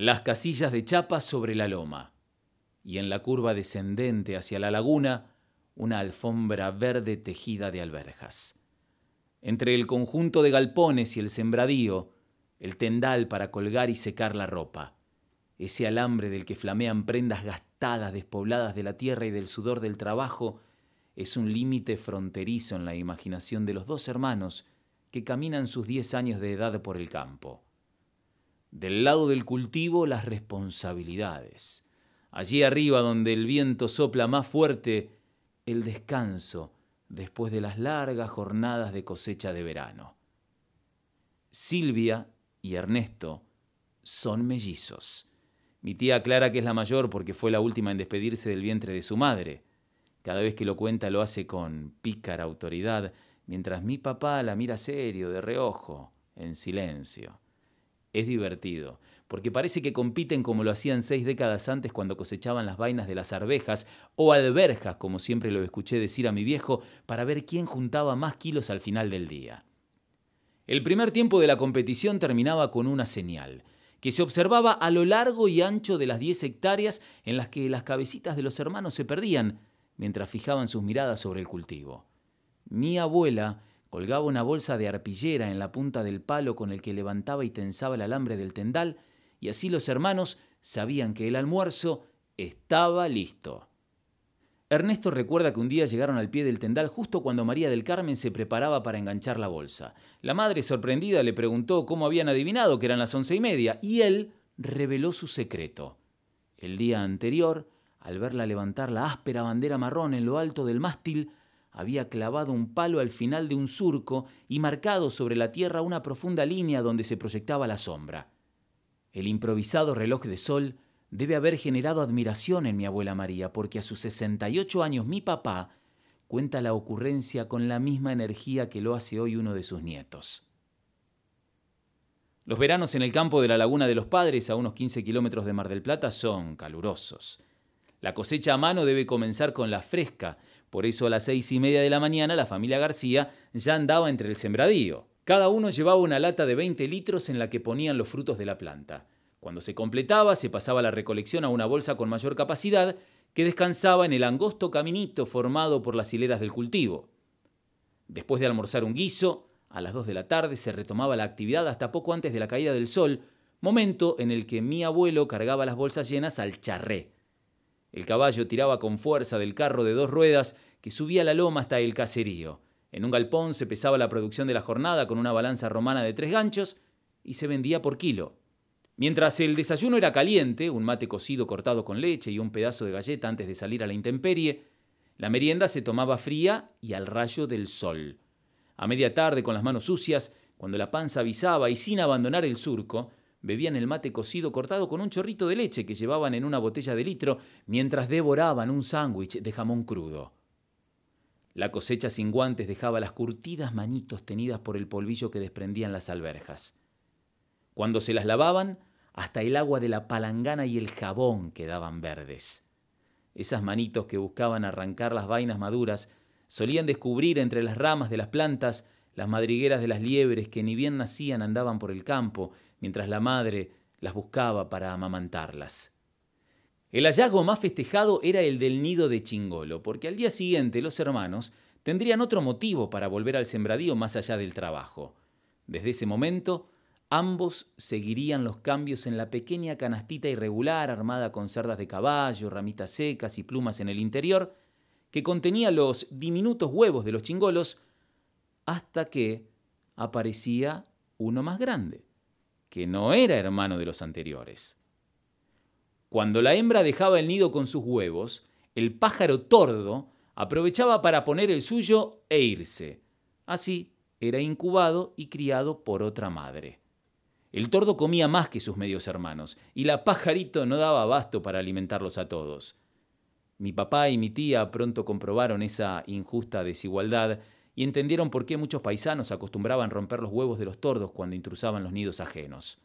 las casillas de chapa sobre la loma, y en la curva descendente hacia la laguna, una alfombra verde tejida de alberjas. Entre el conjunto de galpones y el sembradío, el tendal para colgar y secar la ropa, ese alambre del que flamean prendas gastadas, despobladas de la tierra y del sudor del trabajo, es un límite fronterizo en la imaginación de los dos hermanos que caminan sus diez años de edad por el campo. Del lado del cultivo, las responsabilidades. Allí arriba, donde el viento sopla más fuerte, el descanso después de las largas jornadas de cosecha de verano. Silvia y Ernesto son mellizos. Mi tía Clara, que es la mayor porque fue la última en despedirse del vientre de su madre. Cada vez que lo cuenta lo hace con pícara autoridad, mientras mi papá la mira serio, de reojo, en silencio. Es divertido, porque parece que compiten como lo hacían seis décadas antes cuando cosechaban las vainas de las arvejas o alberjas, como siempre lo escuché decir a mi viejo, para ver quién juntaba más kilos al final del día. El primer tiempo de la competición terminaba con una señal, que se observaba a lo largo y ancho de las diez hectáreas en las que las cabecitas de los hermanos se perdían mientras fijaban sus miradas sobre el cultivo. Mi abuela colgaba una bolsa de arpillera en la punta del palo con el que levantaba y tensaba el alambre del tendal y así los hermanos sabían que el almuerzo estaba listo. Ernesto recuerda que un día llegaron al pie del tendal justo cuando María del Carmen se preparaba para enganchar la bolsa. La madre, sorprendida, le preguntó cómo habían adivinado que eran las once y media, y él reveló su secreto. El día anterior, al verla levantar la áspera bandera marrón en lo alto del mástil, había clavado un palo al final de un surco y marcado sobre la tierra una profunda línea donde se proyectaba la sombra. El improvisado reloj de sol debe haber generado admiración en mi abuela María, porque a sus 68 años mi papá cuenta la ocurrencia con la misma energía que lo hace hoy uno de sus nietos. Los veranos en el campo de la Laguna de los Padres, a unos 15 kilómetros de Mar del Plata, son calurosos. La cosecha a mano debe comenzar con la fresca, por eso a las seis y media de la mañana la familia García ya andaba entre el sembradío. Cada uno llevaba una lata de 20 litros en la que ponían los frutos de la planta. Cuando se completaba, se pasaba la recolección a una bolsa con mayor capacidad que descansaba en el angosto caminito formado por las hileras del cultivo. Después de almorzar un guiso, a las 2 de la tarde se retomaba la actividad hasta poco antes de la caída del sol, momento en el que mi abuelo cargaba las bolsas llenas al charré. El caballo tiraba con fuerza del carro de dos ruedas que subía la loma hasta el caserío. En un galpón se pesaba la producción de la jornada con una balanza romana de tres ganchos y se vendía por kilo. Mientras el desayuno era caliente, un mate cocido cortado con leche y un pedazo de galleta antes de salir a la intemperie, la merienda se tomaba fría y al rayo del sol. A media tarde, con las manos sucias, cuando la panza avisaba y sin abandonar el surco, bebían el mate cocido cortado con un chorrito de leche que llevaban en una botella de litro mientras devoraban un sándwich de jamón crudo. La cosecha sin guantes dejaba las curtidas manitos tenidas por el polvillo que desprendían las alberjas. Cuando se las lavaban, hasta el agua de la palangana y el jabón quedaban verdes. Esas manitos que buscaban arrancar las vainas maduras solían descubrir entre las ramas de las plantas las madrigueras de las liebres que ni bien nacían andaban por el campo, mientras la madre las buscaba para amamantarlas. El hallazgo más festejado era el del nido de Chingolo, porque al día siguiente los hermanos tendrían otro motivo para volver al sembradío más allá del trabajo. Desde ese momento, ambos seguirían los cambios en la pequeña canastita irregular armada con cerdas de caballo, ramitas secas y plumas en el interior, que contenía los diminutos huevos de los chingolos, hasta que aparecía uno más grande, que no era hermano de los anteriores. Cuando la hembra dejaba el nido con sus huevos, el pájaro tordo aprovechaba para poner el suyo e irse. Así era incubado y criado por otra madre. El tordo comía más que sus medios hermanos, y la pajarito no daba abasto para alimentarlos a todos. Mi papá y mi tía pronto comprobaron esa injusta desigualdad y entendieron por qué muchos paisanos acostumbraban romper los huevos de los tordos cuando intrusaban los nidos ajenos.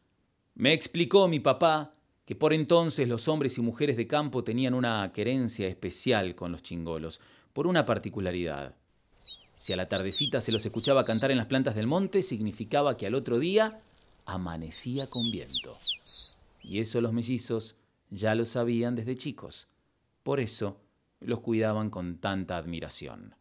Me explicó mi papá que por entonces los hombres y mujeres de campo tenían una querencia especial con los chingolos, por una particularidad. Si a la tardecita se los escuchaba cantar en las plantas del monte, significaba que al otro día amanecía con viento. y eso los mellizos ya lo sabían desde chicos. Por eso los cuidaban con tanta admiración.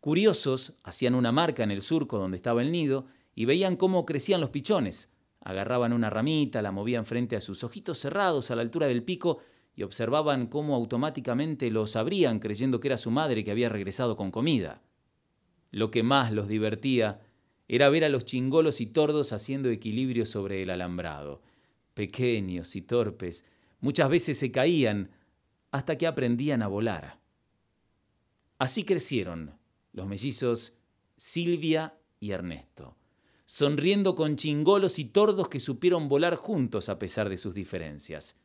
Curiosos, hacían una marca en el surco donde estaba el nido y veían cómo crecían los pichones. Agarraban una ramita, la movían frente a sus ojitos cerrados a la altura del pico y observaban cómo automáticamente los abrían creyendo que era su madre que había regresado con comida. Lo que más los divertía era ver a los chingolos y tordos haciendo equilibrio sobre el alambrado. Pequeños y torpes, muchas veces se caían hasta que aprendían a volar. Así crecieron los mellizos Silvia y Ernesto, sonriendo con chingolos y tordos que supieron volar juntos a pesar de sus diferencias.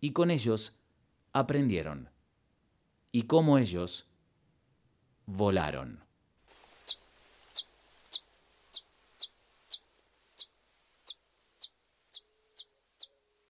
Y con ellos aprendieron. Y como ellos volaron.